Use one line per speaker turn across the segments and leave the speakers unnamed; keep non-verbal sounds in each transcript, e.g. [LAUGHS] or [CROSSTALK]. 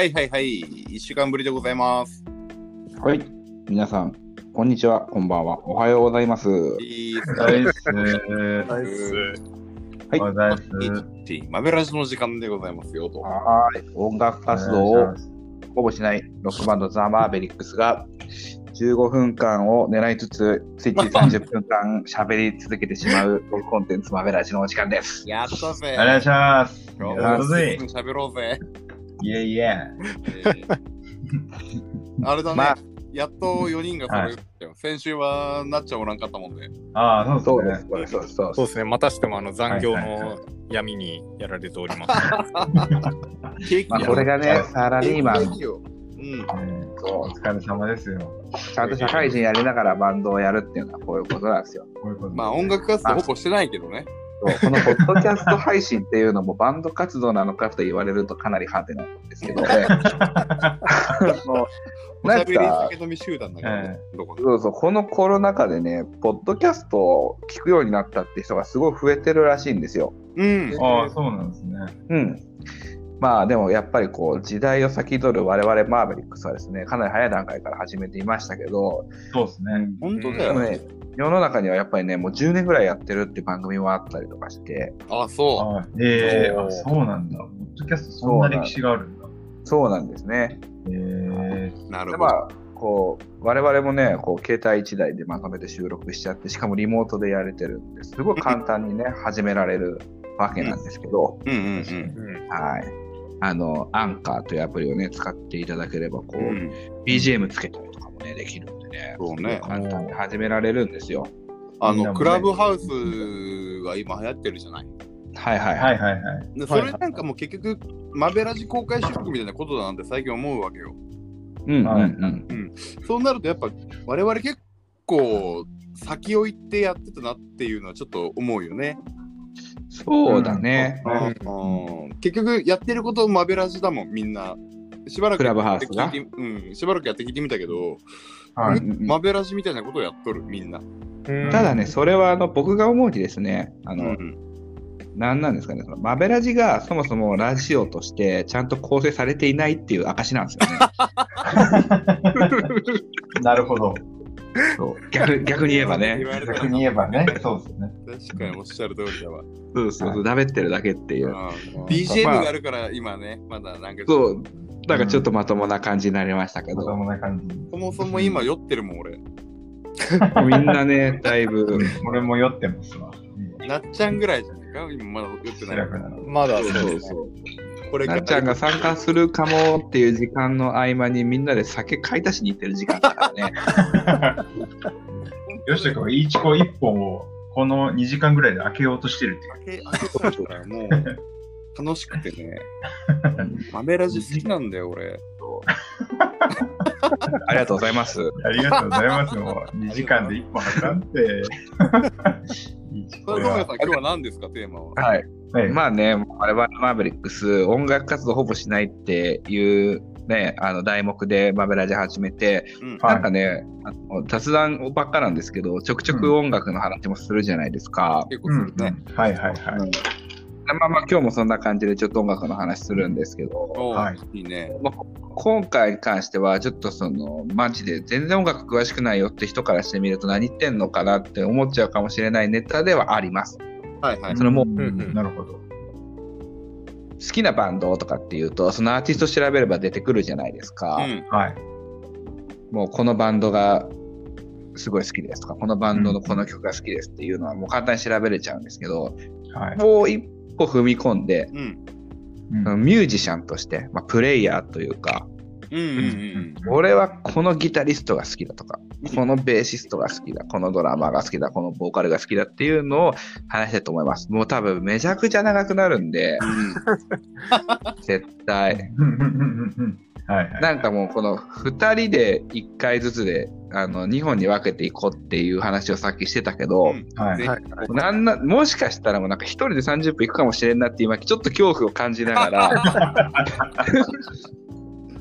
はいはいはい。一週間ぶりでございます。
はい。皆さん、こんにちは、こんばんは。おはようございます。
いいっす
はい。
はい。マベラジの時間でございますよと。
はーい。音楽活動をほぼしないロックバンドザ・マーベリックスが15分間を狙いつつ、ついつい30分間喋り続けてしまうコンテンツマベラジのお時間です。
やったぜ。
お願いします。
今日も喋ろうぜ。
イェイイェイ。
えーあれだね。
まあ
やっと4人が揃いましたよ。先週はなっちゃんおらんかったもんで。
ああ、そうで
そうですす。そうです。そうです。そうで
そうですね、またしてもあの残業
はいはい
の闇にやられております。
まあ、これがね、サラリーマン、
うん。
ねお疲れ様ですよ。
ちゃんと社会人やりながらバンドをやるっていうのはこういうことなんですよ。
こういうこと
まあ音楽活動ほぼしてないけどね。
このポッドキャスト配信っていうのもバンド活動なのかと言われるとかなりハテなんですけどね。[LAUGHS] なん
おしゃべり
か
酒飲み集団だからね。どこ
そうそう、このコロナ禍でね、ポッドキャストを聞くようになったって人がすごい増えてるらしいんですよ。
うん。
ああ、そうなんですね。
うん。まあでもやっぱりこう時代を先取る我々マーベリックスはですね、かなり早い段階から始めていましたけど、
そうですね。
本当だよね、
世の中にはやっぱりね、もう10年ぐらいやってるって番組もあったりとかして、
あ、そ
ああええ
おー
あそうなんだ。ポッドキャストそんな歴史があるんだ。
そうなんですね。
ええ
う。なるほど。
でまあ、こう、我々もね、こう、携帯1台でまとめて収録しちゃって、しかもリモートでやれてるんで、すごい簡単にね、[LAUGHS] 始められるわけなんですけど、
うんうんうん。
うん
はい。あの、アンカーというアプリをね、使っていただければ、こう、
うん、
BGM つけたりとかもね、できるんでね、
そうね
簡単に始められるんですよ。
あの、
ね
クラブハウスが今流行ってるじゃない？
はいはいは。
はいいはいはい。
でそれなんかもう結局、マベラジ公開収録みたいなことだなんて最近思うわけよ。
うんうん
はい
うん。
そうなるとやっぱ我々結構先を行ってやってたなっていうのはちょっと思うよね。
そうだね。
うん結局やってることマベラジだもんみんな。しばらく
クラブハウスが？
やってきてうん、しばらくやってきてみたけど、
はい。
マベラジみたいなことをやっとるみんな。
ただね、それはあの僕が思うにですね、あの、
うん
なんなんですかね、そのマベラジがそもそもラジオとしてちゃんと構成されていないっていう証なんですよね。[LAUGHS]
なるほど。
そう逆逆に言えばね
逆に言えばね。そうですね。
確かにおっしゃる通りだわ。
そうそうそう、だべってるだけっていう。
うん BGM があるから今ね、まだなんか
そう、だからちょっとまともな感じになりましたけど、
まともな感じ。
そもそも今酔ってるもん俺。[LAUGHS]
みんなね、だいぶ、[LAUGHS]
俺も酔ってますわ。
なっちゃんぐらいじゃないか？今まだ酔ってない。
まだ
そ
そう。
そう。
これ
なっちゃんが参加するかもっていう時間の合間にみんなで酒買い足しに行ってる時間だからね。[LAUGHS]
よしとくんはイーチコ1本をこの2時間ぐらいで開けようとしてるっていう。
開け開けたからもう楽しくてね。[LAUGHS] 豆ラジ好きなんだよ俺。
ありがとうございます。
ありがとうございます。もう2時間で1本開かんて。イーチコ
それ
は
今日は何ですかテーマは？
はい。
はい
まあね、我々マーベリックス、音楽活動ほぼしないっていうね、あの題目でマベラジ始めて、
うん
はい
なんかね、あの雑談ばっかなんですけど、ちょくちょく音楽の話もするじゃないですか。
結構
うん
するね。
はいはいはい。
うんまあまあ今日もそんな感じでちょっと音楽の話するんですけど、
お
はい
いいね。
まあ今回に関してはちょっとそのマジで全然音楽詳しくないよって人からしてみると何言ってんのかなって思っちゃうかもしれないネタではあります。
はいはい。
それも
うん
うん
なるほど。
好きなバンドとかっていうとそのアーティスト調べれば出てくるじゃないですか。
うん。
はい。
もうこのバンドがすごい好きですとか、このバンドのこの曲が好きですっていうのはもう簡単に調べれちゃうんですけど、
はい。
もう一歩踏み込んで、
うん。
うん
ミュージシャンとして、まあ、プレイヤーというか、
うんうん
俺はこのギタリストが好きだとか、このベーシストが好きだ、このドラマーが好きだ、このボーカルが好きだっていうのを話したいと思います。もう多分めちゃくちゃ長くなるんで、[LAUGHS] 絶対。
はいはい。
なんかもうこの2人で1回ずつであの2本に分けていこうっていう話をさっきしてたけど、
うん。
はい
ぜ
はい
なんなもしかしたらもうなんか1人で30分いくかもしれんなって今ちょっと恐怖を感じながら [LAUGHS]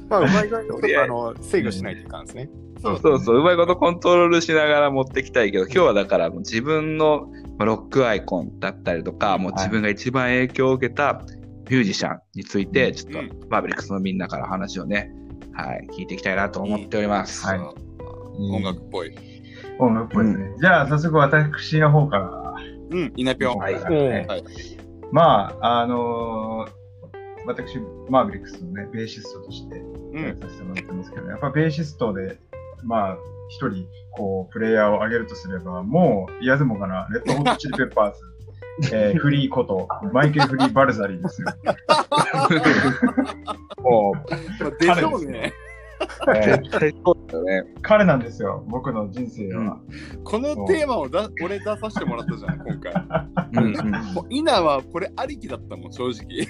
まあ、うまい具合にちょっとあの制御しないといかんですね。
そう
そうそううまいことコントロールしながら持ってきたいけど今日はだからもう自分のまあロックアイコンだったりとかもう自分が一番影響を受けたミュージシャンについて、ちょっと
うん
マーベリックスのみんなから話をね、はい、聞いていきたいなと思っております。
はい
音楽っぽい。
音楽っぽいですね。じゃあ、早速私の方から。
うん、稲ぴょん。
はい
ね
はい
まあ、あのー私、マーベリックスのね、ベーシストとして
うん。
やらさせてもらってますけど、やっぱベーシストで、まあ、一人、こう、プレイヤーを上げるとすれば、もう、言わずもがな、レッドホットチリペッパーズ、えーフリーこと、マイケル・フリー・バルザリーですよ。[LAUGHS]
も
でしょうね。
う、絶対そうだよね。
彼なんですよ、僕の人生は。
このテーマをだ俺出させてもらったじゃん、[LAUGHS] 今回。
うんうん
もう稲はこれありきだったもん、正直。[LAUGHS]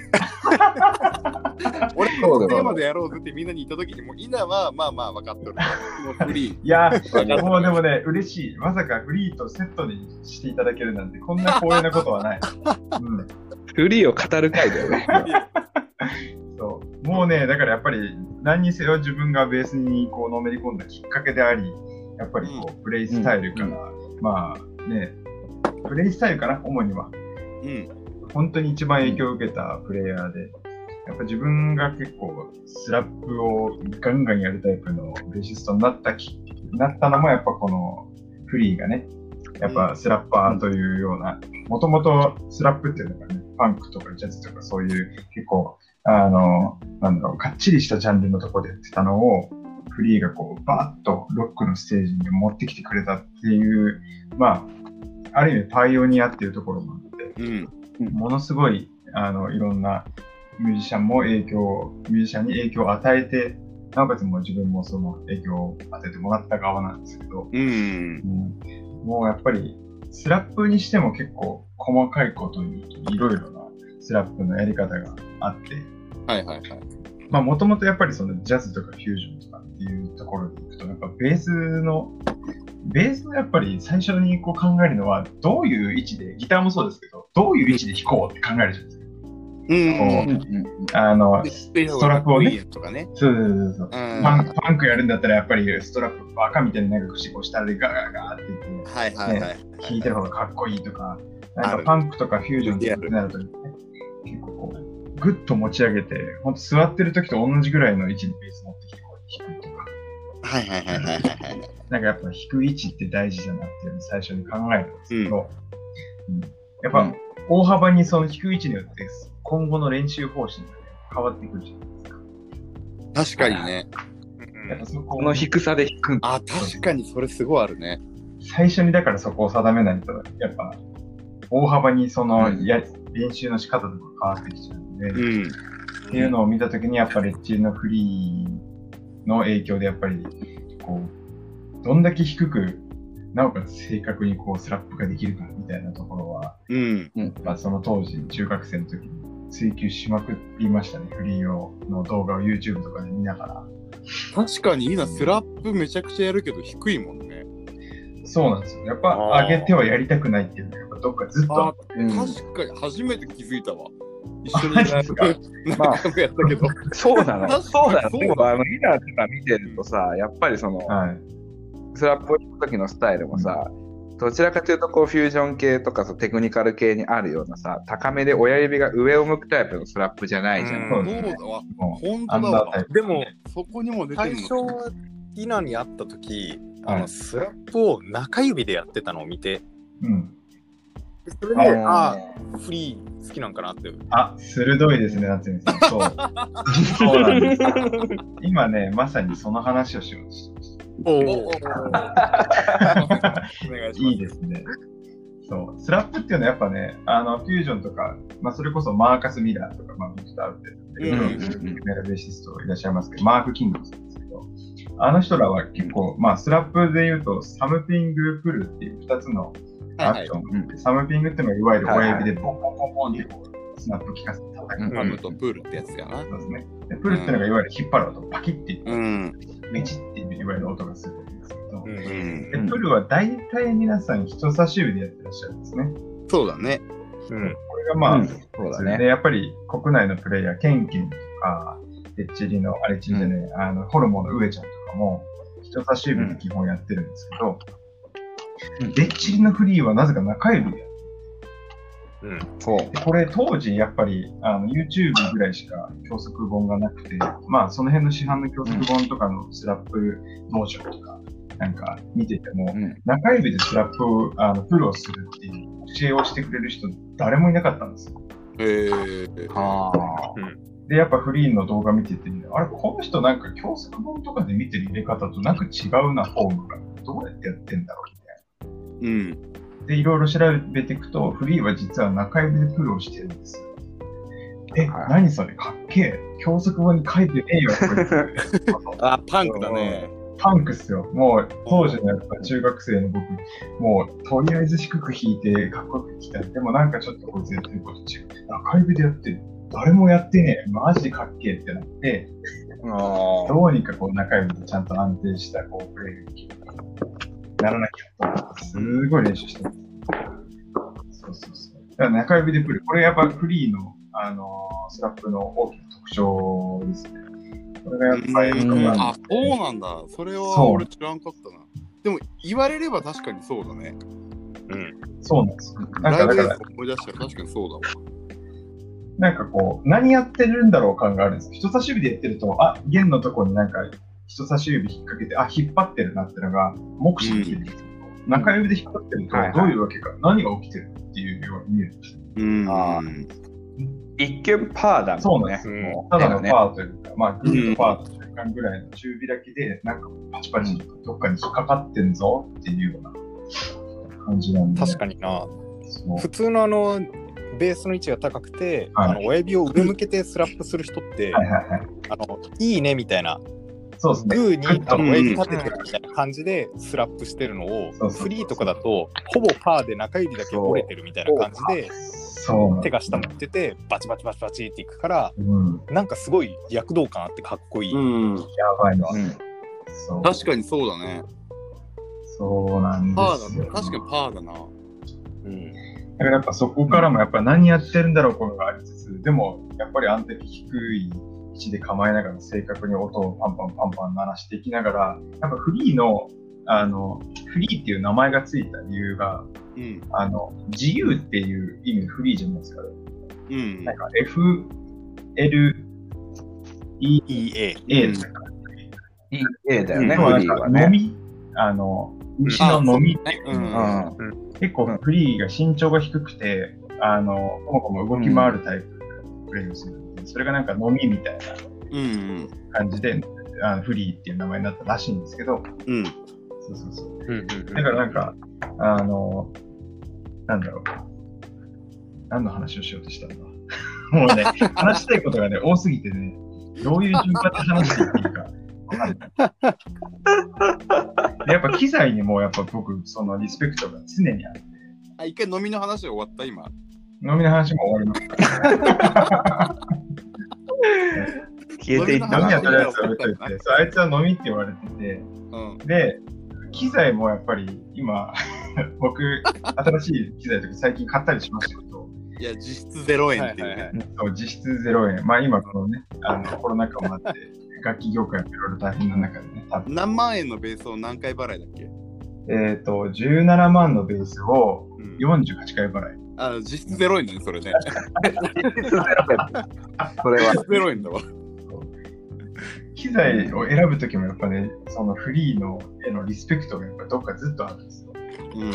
俺このテーマでやろうぜってみんなに言った時に、もう稲はまあまあ分かっとる。もうフリー。
いやー、もうでもね、嬉しい。まさかフリーとセットにしていただけるなんて、こんな光栄なことはない。うん
フリーを語る回だよね。[LAUGHS]
そうもうね、だからやっぱり何にせよ自分がベースにこうのめり込んだきっかけであり、やっぱりこう、プレイスタイルから、まあね、プレイスタイルかな、主には。
うん。
本当に一番影響を受けたプレイヤーで、やっぱ自分が結構スラップをガンガンやるタイプのベーシストになったきなったのもやっぱこのフリーがね、やっぱスラッパーというような、もともとスラップっていうのがね、パンクとかジャズとかそういう結構、あの、なんだろう、かっちりしたジャンルのところでやってたのを、フリーがこう、バーッとロックのステージに持ってきてくれたっていう、まあ、ある意味パイオニアっていうところもあって、
うん。
ものすごい、あの、いろんなミュージシャンも影響、ミュージシャンに影響を与えて、なおかつもう自分もその影響を与えてもらった側なんですけど、
うん。
うんもうやっぱり、スラップにしても結構細かいことにいろいろなスラップのやり方があって、
はいはいはい。
まあもともとやっぱりそのジャズとかフュージョンとかっていうところでいくと、やっぱベースの、ベースのやっぱり最初にこう考えるのは、どういう位置で、ギターもそうですけど、どういう位置で弾こうって考えるじゃないですか。
うん。
あの、
で
ス
ス
トラップをね
とかね。
そうそうそうそう。
うん。
パンクパンクやるんだったらやっぱりストラップバカみたいに長くしてこう下でガーガーガーって言って
はいはいはい。
弾いてる方がかっこいいとか、なんかパンクとかフュージョンってなると、ね、結構こう、ぐっと持ち上げて、ほんと座ってる時と同じぐらいの位置にベース持ってきてこう弾くとか、
はいはいはいはいはい。
なんかやっぱ弾く位置って大事だなっていうのを最初に考えるんですけど、うんやっぱ
うん
大幅にその弾く位置によって今後の練習方針がね変わってくるじゃないですか。
確かにね。
やっぱそこ
この低さで弾く。
あ、確かにそれすごいあるね。
最初にだからそこを定めないと、やっぱ、大幅にその、
うん
や練習の仕方とか変わってきちゃうんで、っ
うん。
ていうのを見たときに、やっぱレッチリのフリーの影響で、やっぱり、こう、どんだけ低く、なおかつ正確にこうスラップができるかみたいなところは、
うん。
まあ、その当時、中学生の時に追求しまくりましたね。フリーをの動画を YouTube とかで見ながら。
確かに今スラップめちゃくちゃやるけど低いもんね。
そうなんですよ。やっぱ上げてはやりたくないっていうのが、やっぱどっかずっとっ
ん
確かに初めて気づいたわ。一緒に
マジですか
何
まあ
回もやったけど。
そうなの。[LAUGHS] そうなの。
そう
でも、あの、リナとか見てるとさ、やっぱりその、
はい。
スラップを弾く時のスタイルもさ、どちらかというと、こう、フュージョン系とかそうテクニカル系にあるようなさ、高めで親指が上を向くタイプのスラップじゃないじゃん。
うん
そう
だわ。
も
本当だわ。
でも、
そこにも出てる
最初
の。、
イナに会った時、あ
はい
のスラップを中指でやってたのを見て、
うん。
それで、あ
あ
あ、フリー好きなんかなって。
あ、鋭いですね、夏美さん。そう。[LAUGHS] そうなんです。今ね、まさにその話をしようとしてまし
お
おおお願いします。
いいですね。そう。スラップっていうのはやっぱね、あの、フュージョンとか、まあ、それこそマーカス・ミラーとか、まあ、ビクター・ウッテンとか、いろいろ
うん
有名なベーシストいらっしゃいますけど、マーク・キングもそうですけど、あの人らは結構、まあ、スラップで言うと、サムピング・プルっていう2つのアクションがあって、サムピングっていうのは、いわゆる親指でボンボンボンボンってこう、スナップ効かせて叩く。
うん
サムとプルってやつやな。
そうですね。でプルっていうのがいわゆる引っ張る音、パキッていって、
うん。
メチっていういわゆる音がするんですけど、プルは大体皆さん人差し指でやってらっしゃるんですね。
そうだね。
うん。
これがまあ、
うんそうだね
で、やっぱり国内のプレイヤー、ケンケンとか、レッチリの、あれチリじゃねえ、あの、ホルモンの上ちゃんとかも、人差し指で基本やってるんですけど、
うん
レッチリのフリーはなぜか中指でやる。
そう。
でこれ当時やっぱりあの YouTube ぐらいしか教則本がなくて、まあその辺の市販の教則本とかのスラップモーションとかなんか見てても、
うん。
中指でスラップをあのプロをするっていう教えをしてくれる人誰もいなかったんですよ。
へー
ああ。
で、やっぱフリーの動画見てて、あれ、この人なんか教則本とかで見てる入れ方となんか違うな、フォームが。どうやってやってんだろう
うん。
な。で、いろいろ調べていくと、フリーは実は中指でプロをしてるんです。え、
はい
何それ？かっけえ。教則本に書いてねえよ、[LAUGHS]
あ、パンクだね。
パンクっすよ。もう、当時のやっぱ中学生の僕、もう、とりあえず低く弾いて、かっこよく弾きたい。でもなんかちょっとこいつやってること違う。中指でやってる。誰もやってねえ。マジでかっけえってなって、
あ
どうにかこう中指でちゃんと安定したこうプレーができるならなきゃすごい練習してます。そうそうそう。だから中指でプレー。これやっぱフリーの、あのースラップの大きな特徴ですね。これがやっぱり、
うん
あ、そうなんだ。それは俺知らんかったな。でも言われれば確かにそうだね。
うん。
そうなんですよ。なんかだから、
思い出したら確かにそうだわ。
なんかこう、何やってるんだろう感があるんですよ。人差し指でやってると、あ、弦のとこになんか人差し指引っ掛けて、あ、引っ張ってるなってのが、目視できるんですけど、中指で引っ張ってるとどういうわけか、何が起きてるっていうように見えるんですよ。
うん。
あ一見パーだもんね。
そうなんですただのパーというか、まあ、グーとパーと中間ぐらいの中開きで、なんかパチパチどっかに引っかかってんぞっていうような感じなんで。
確かにな。普通のあの、ベースの位置が高くて、
はい
あの親指を上向けてスラップする人って、
はいはいはい。
あのいいねみたいな、
そうですね。
グーに親指立ててるみたいな感じでスラップしてるのをフリーとかだと、ほぼパーで中指だけ折れてるみたいな感じで、手が下向いてて、バチバチバチバチっていくから、
うん。
なんかすごい躍動感あってかっこいい。
うん。
やばいわ。
うん。
そう。
確かにそうだね。
そうなん
パーだね。
ですよ。
確かにパーだな。
うん
だからやっぱそこからもやっぱ何やってるんだろうこのがありつつ、でもやっぱり安定低い位置で構えながら正確に音をパンパンパンパン鳴らしていきながら、やっぱフリーの、あの、フリーっていう名前がついた理由が、
うん。
あの、自由っていう意味のフリーじゃないですか。
うん
なん。か F、L、E、
EA。
A ですか。
いい A だよね、
要はなんか
フリーはね。
あの、牛の飲みっていう。結構フリーが身長が低くて、あの、こもこも動き回るタイプのプレイをするん、それがなんか飲みみたいな
うん。
感じで、あのフリーっていう名前になったらしいんですけど、
うん。
そうそうそう。
うんうんうん
だからなんか、あの、なんだろう。何の話をしようとしたんだ [LAUGHS] もうね、話したいことがね、多すぎてね、どういう順番で話していっていいかわかんない。でやっぱ機材にもやっぱ僕、そのリスペクトが常にあって、
あ、一回飲みの話終わった今。
飲みの話も終わりました。[LAUGHS] [LAUGHS]
消えていったな
飲みは。とりあえず置いといて、そうあいつは飲みって言われてて、
うん。
で、機材もやっぱり今、[LAUGHS] 僕、新しい機材とか最近買ったりしましたけど、
いや、実質0円っていう
はいはい
ね。
そう実質0円。まあ今このね、あのコロナ禍もあって、[LAUGHS] 楽器業界もいろいろ大変な中でね、
何万円のベースを何回払いだっけ？
えっ、と、17万のベースを
うん。
48回払い。
あ、実質0円だね、それね。
それは。
0円だわ。
機材を選ぶときもやっぱね、そのフリーのへのリスペクトがやっぱどっかずっとあるんですよ。
うん。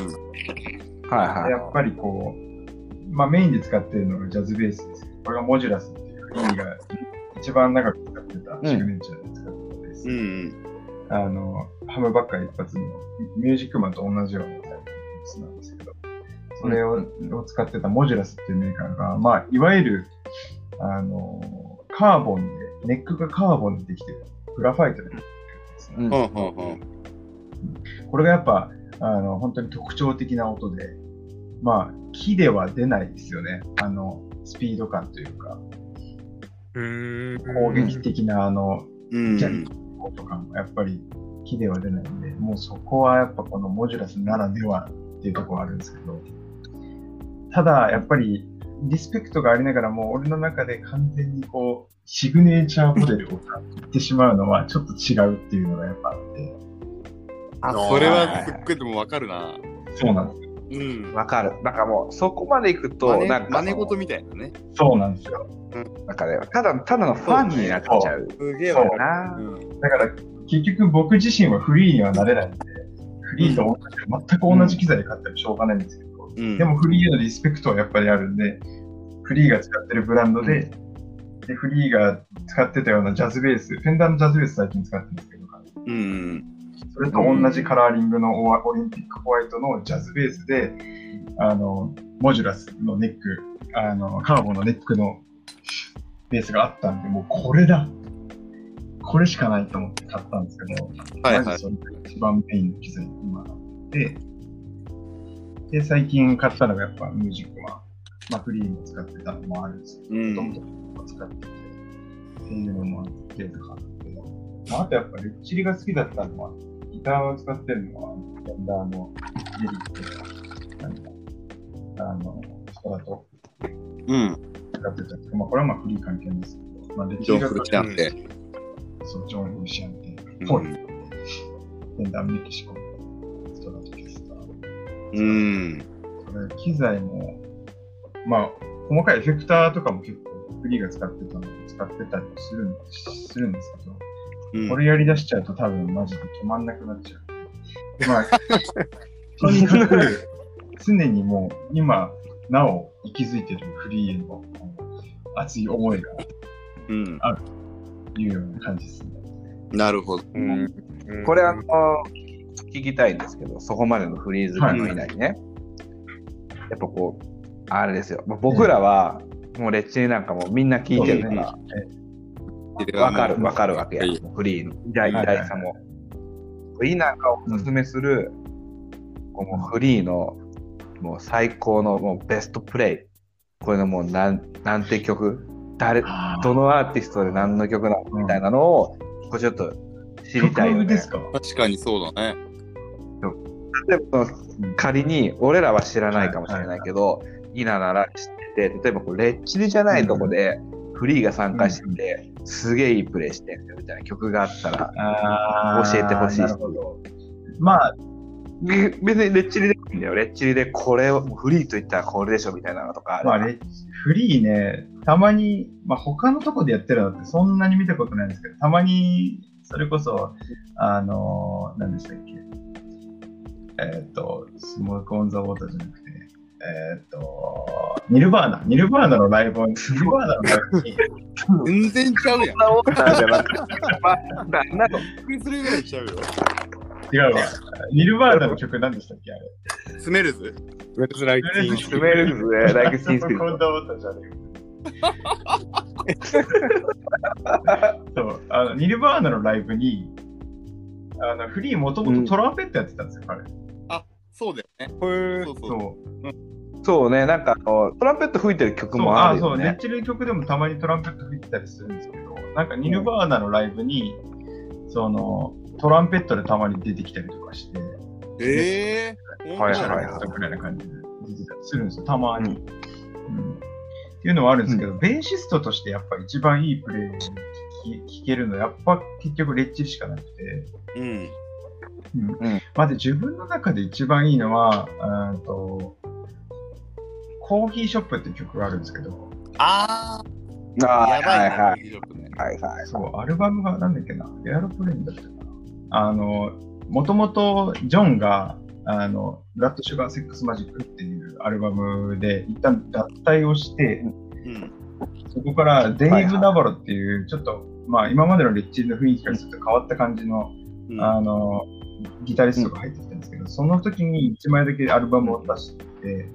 はいは
でやっぱりこう、まあメインで使ってるのがジャズベースですけど、これがモジュラスっていうフリーが一番長く使ってたシグネチャーで使ってたベース。
うん。
あの、ハムばっかり一発のミュージックマンと同じようなそれを,、を使ってたモジュラスっていうメーカーが、まあ、いわゆる、あの、カーボンで、ネックがカーボンでできてる、グラファイトでできてるんですね。
い。うん
うん。うん。うん。
これがやっぱ、あの、本当に特徴的な音で、まあ、木では出ないですよね。あの、スピード感というか、
うーん
攻撃的な、あの、
うん。
じゃとかもやっぱり木では出ないんで、もうそこはやっぱこのモジュラスならではっていうところはあるんですけど、ただやっぱりリスペクトがありながらも、俺の中で完全にこう、シグネチャーモデルを買ってしまうのはちょっと違うっていうのがやっぱあって、
あ、それはすっごいでもわかるな。
そうなんですよ。
うん。
わかる。なんかもう、そこまで行くと、なんか、
真似事みたいなね。
そうなんですよ。
なんかね、ただ、ただのファンになっちゃう。
すげえ
そう
わ。
だから、結局僕自身はフリーにはなれないんで、フリーと同じ、全く同じ機材で買ってもしょうがないんですけど、
うん
でもフリーへのリスペクトはやっぱりあるんで、フリーが使ってるブランドで、でフリーが使ってたようなジャズベース、フェンダーのジャズベース最近使ってるんですけど、
うん。
それと同じカラーリングのオリンピックホワイトのジャズベースで、あの、モジュラスのネック、あの、カーボンのネックのベースがあったんで、もうこれだこれしかないと思って買ったんですけど、
はいはい。
マジそれが一番メインの機材今で、で、最近買ったのがやっぱミュージックマン。まあフリーも使ってたのもあるんですけど、
うん
もともと使ってて、っていうのもあってとかあって、まあ、あとやっぱレッチリが好きだったのは、ギターを使ってるのは、フェンダーのジェリックとか、なんか、あの、ストラト
うん。
使ってたんですけど、まあこれはまあフリー関係ないですけど、まあレッチリが
ジョン・フルチなんて。
そう、ジョン・フルシアンってぽい、フェンダーメキシコ
うん。
機材も、まあ、細かいエフェクターとかも結構フリーが使ってたので使ってたりするんするんですけど、
うん
これやりだしちゃうと多分マジで止まんなくなっちゃう。まあ、とにかく常にもう今なお息づいてるフリーへの熱い思いが
うん。
いうような感じですね。
なるほど。
うん。
これあの、聞きたいんですけど、そこまでのフリーズのいないね。やっぱこう、あれですよ。まあ僕らは、もうレッチリなんかもうみんな聞いてるから、わかる、わかるわけや
はい。
フリーの偉大偉大さも。フリーなんかをおすすめする、このフリーのもう最高のもうベストプレイ。これのもうなんなんて曲？誰、どのアーティストで何の曲なの？みたいなのを、こうちょっと知りたいよ、ね。
曲ですか？
確かにそうだね。
例えば仮に俺らは知らないかもしれないけど、イナなら知ってて、例えばこうレッチリじゃないとこでフリーが参加してて、すげえいいプレイしてるみたいな曲があったら、
あ
教えてほしい。
まあ、
べ別にレッチリでもいいんだよ。レッチリでこれを、フリーと言ったらこれでしょみたいなのとか
まあ、レフリーね、たまに、まあ、他のとこでやってるのってそんなに見たことないんですけど、たまに、それこそ、あのー、何でしたっけ？えっ、と、スモークオンザウォーターじゃなくて、えっ、と、ニルバーナ、ニルバーナのライブを、ニルバーナのライブに、
全然ちゃうやん。
オーダーじゃなくて、まあ、ななの
くりするぐらいちゃうよ。
違うわ。ニルバーナの曲何でしたっけあれ。
スメルズ？
ウェルズライティン。グ
スメルズで、ライク
ス
シンス
モークオンザウォーターじゃねえよそう、あの、ニルバーナのライブに、あの、フリーもともとトランペットやってたんですよ、
うだよね。
へ
そうそう。
そう。
そうね、なんかあの、トランペット吹いてる曲もあ
あそう、ネッ
るよね。
チル曲でもたまにトランペット吹いてたりするんですけど、なんかニルバーナのライブに、その、トランペットでたまに出てきたりとかして、
ええー。
はい
シャラ
はい
ラぐらいな感じで出てたりするんですよ、たまに。うんっていうのはあるんですけど、ベーシストとしてやっぱ一番いいプレイを聞けるのは、やっぱ結局レッチリしかなくて、
うん。
うん
うん
まず自分の中で一番いいのは、うんとコーヒーショップっていう曲があるんですけど、
あ
あ
あ、
あ、
やばいな、
はいはい。
いいね。
はいはい。
そう、アルバムがなんだっけな、エアロプレインだったかな。あの、もともとジョンが、あの、ブラッド・シュガー・セックス・マジックっていうアルバムで一旦脱退をして、
うん。
そこからデイブ・ナバロっていう、ちょっと、まあ今までのレッチリの雰囲気からすると変わった感じの、
うん
あの、ギタリストが入ってきたんですけど、その時に1枚だけアルバムを出して、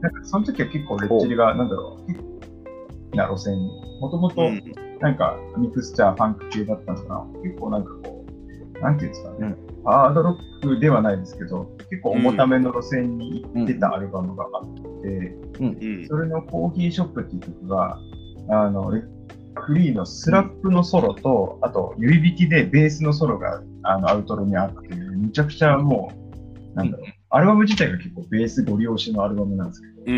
なんかその時は結構レッチリが、なんだろう、結構な路線に、もともと
うん。
なんかミクスチャー、ファンク系だったのかな、結構なんかこう、なんていうんですかね、
うん。
ハードロックではないですけど、結構重ための路線に行ってたアルバムがあって、
うん。
それのコーヒーショップっていう曲が、あの、レフリーのスラップのソロと、あと指弾きでベースのソロがあのアウトロにあってめちゃくちゃもう、なんだろう、アルバム自体が結構ベースご利用しのアルバムなんですけど、
うん。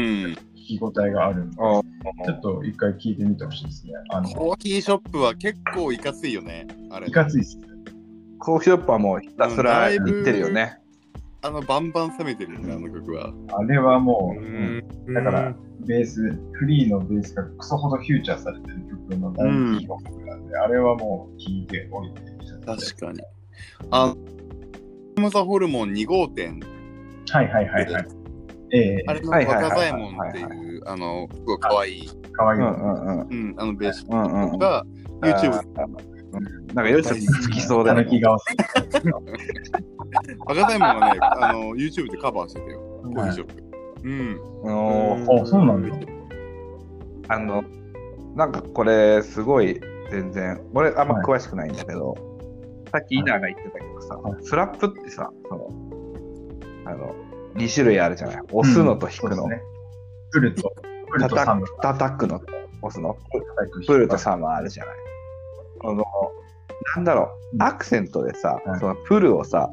聞き応えがあるんで、
あ
ちょっと一回聴いてみてほしいですね。あの、
コーヒーショップは結構いかついよね。あれ。
いかついっす。
コーヒーショップはもうひたすら行ってるよね。
あのバンバン攻めてるよね、あの曲は。
あれはも
うん
う、だから、ベース、フリーのベースがクソほどフューチャーされてる曲の大人気の曲なんで、あれはもう聴いておいて
確かに。あの、ザホルモン2号店、
はいはいはいはい。ええ
あれの
はいはいはい
若左衛門って
はい
いう、あの、すごい可愛い、
かわいい。
うんうん
あのベース。が YouTube
なんかよく好きそうだよね。
顔
若左衛門がね、あの、YouTube でカバーしてたよ、コーヒーショップ。うん。
おー
あ、そうなんだ。
あの、なんかこれ、すごい、全然、俺、あんま詳しくないんだけど、さっき稲が言ってたけどさ、
はい
スラップってさ、その、あの、2種類あるじゃない？押すのと弾くの。
そうですねフルと、フルとサム
叩叩くのと押すの？プルとサムあるじゃない？この、なんだろう、アクセントでさ、
はい
そのプルをさ、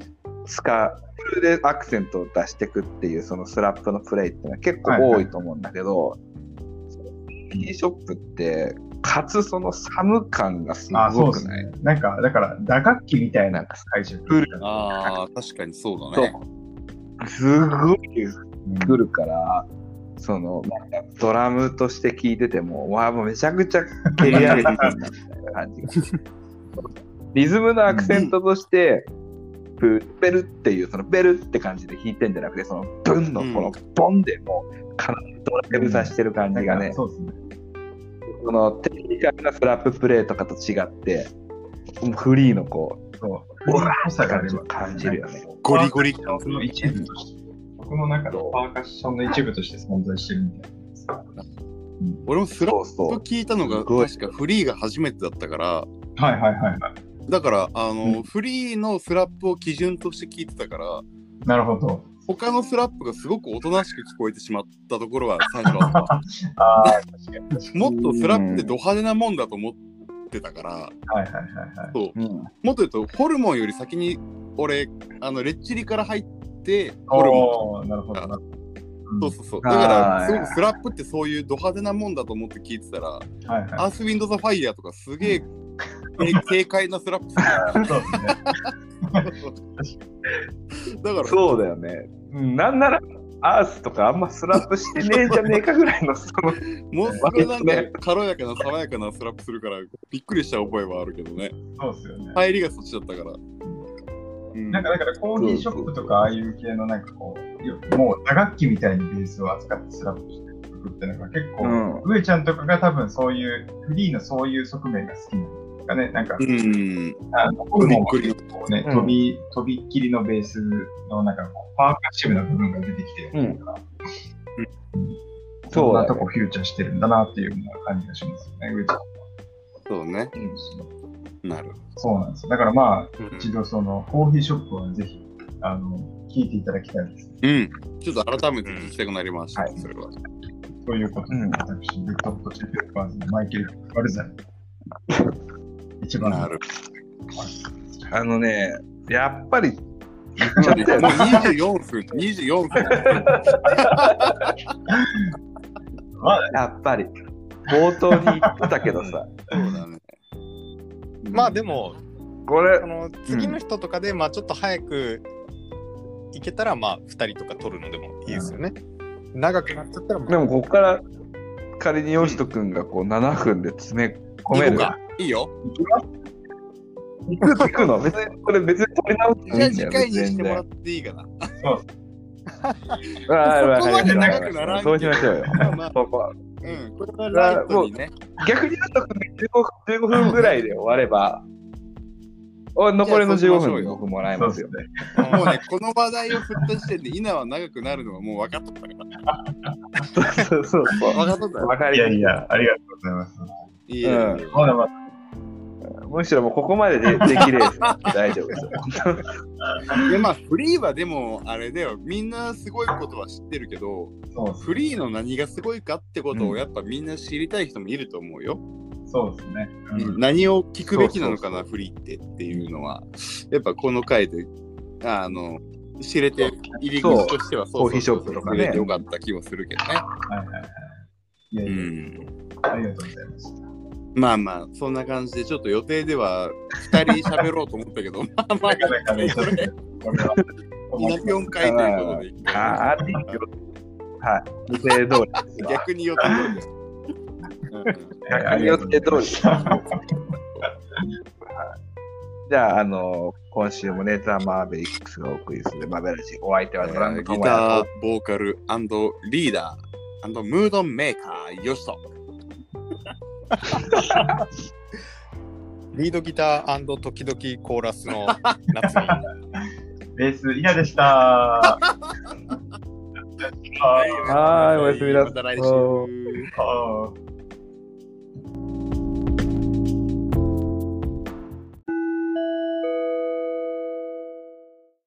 使う、でアクセントを出していくっていう、そのスラップのプレイっていうのは結構多いと思うんだけど、ティーショップって、かつそのサム感がす
あ、そう
ごくない？
ですね。なんか、だから、打楽器みたいな
なんか
解釈。
フル
ああ、確かにそうだ
そ
ね。
う。すごい
うん
来るから、その、なんかドラムとして聴いてても、わあ、もうめちゃくちゃ蹴り上げてるんだみたいな感じが。リズムのアクセントとして、プベルっていう、そのベルって感じで弾いてんじゃなくて、そのブンのこのボンでもう、かなりドライブさせてる感じがね、
そうですね。
そのテクニカルなスラッププレーとかと違って、フリーのこ
そう。
う、うわー
っ
って感じ感じるよね。
ゴリゴリ
の一部として、僕の中のパーカッションの一部として存在してるみたい
俺もスラッ
そうそう。
プ聞いたのが
すごい
確かフリーが初めてだったから、
な。はいはいはいはい。
だから、あの、
うん
フリーのスラップを基準として聞いてたから、
なるほど。
他のスラップがすごくおとなしく聞こえてしまったところは [LAUGHS] 最初あった。
あ
もっとスラップってド派手なもんだと思ってたから、
に。はいはいはいはい。
そう。
うん
もっと言うと、ホルモンより先に俺、あの、レッチリから入って、ホルモン。
なるほどな。
そうそうそう。だから、すごくスラップってそういうド派手なもんだと思って聞いてたら、
はい
ア
ア
ース・ウィンド・アンド・ファイヤーとかすげえ、軽軽快なスラップする
い。そうですね。
だから、
そうだよね。うんなんなら、アースとかあんまスラップしてねえじゃねえかぐらいの、その、
もうすごいなんか軽やかな爽やかなスラップするから、びっくりした覚えはあるけどね。
そうですよね。
入りがそっちだったから。うん
なんかだからコーヒーショップとかああいう系のなんかこう、よもう打楽器みたいにベースを扱ってスラップしてる曲ってのが結構、
うん
上ちゃんとかが多分そういう、フリーのそういう側面が好きなんですかね。なんか、
うん。
あのホルモンは
びっくり
結構ね、
うん
飛び、飛びっきりのベースのなんかパーカッシブな部分が出てきてるから、そんな
そうだね。
とこフューチャーしてるんだなっていうような感じがしますよね、上ちゃん。
そうね。なる。
そうなんです。だからまあ、
うん
一度その、コーヒーショップはぜひ、あの、聞いていただきたいですね。
うん。ちょっと改めて聞きたくなりました、
はい
それは。
ということで、
うん
私、レッドホットチリペッパーズのマイケル・バルザン。一番
なる。
あのね、やっぱり、言っちゃ
もう
ったよね。
24分、24分。[LAUGHS]
まあ、
やっぱり。冒頭に言ってたけどさ、
そうだね。
まあでも、
これ
そ、の次の人とかで、まあちょっと早く行けたら、まあ2人とか取るのでもいいですよね。長くなっちゃったら、
でもここから仮にヨシト君がこう7分で詰め込める。
か。いいよ。
行く行くの？別に、これ別に取り直し
じゃあ。次回にしてもら
っ
っていいかな。
そ
そこまで長くならん
そうしましょうよ。
まあまあ
そこ
うん。これはライトにね。
逆にヨシト君が15分 ,15 分ぐらいで終われば、お残りの15分僕もらえますよ。
ね。
もうね、この話題を振った時点で、稲は長くなるのはもう分かっとったから。[LAUGHS]
そうそうそう。
分かっとった
り
いやいや、ありがとうございます。
いい
ん
まだまだ、
むしろもうここまででできれば大丈夫ですよ。[LAUGHS]
で、まあ、フリーはでも、あれだよ。みんなすごいことは知ってるけど、フリーの何がすごいかってこと
うん
をやっぱみんな知りたい人もいると思うよ。
そうですね。うん
何を聞くべきなのかな、フリーってっていうのは、やっぱこの回で、あの、知れて、入り口としてはそう
コーヒーショップとかね
よかった気もするけどね。
はいはいはい。いや
う
いや、
ん。
ありがとうございます。
まあまあ、そんな感じで、ちょっと予定では2人喋ろうと思ったけど、[LAUGHS] まあまあ、
なかなかね、ちょっとね、これは
4回ということで
あー、はい。予定通り。
逆に予定通りです。
はいあり。
じゃあ、あの、今週もネタマーベリックスがお送りするマベラジ。お相手はドラム
ギターボーカルリーダームードメーカー、よしと。[LAUGHS]
リードギター時々コーラスの夏に。
ベース、稲でした。は [LAUGHS]
はいおやすみなさい
また来週。
あ。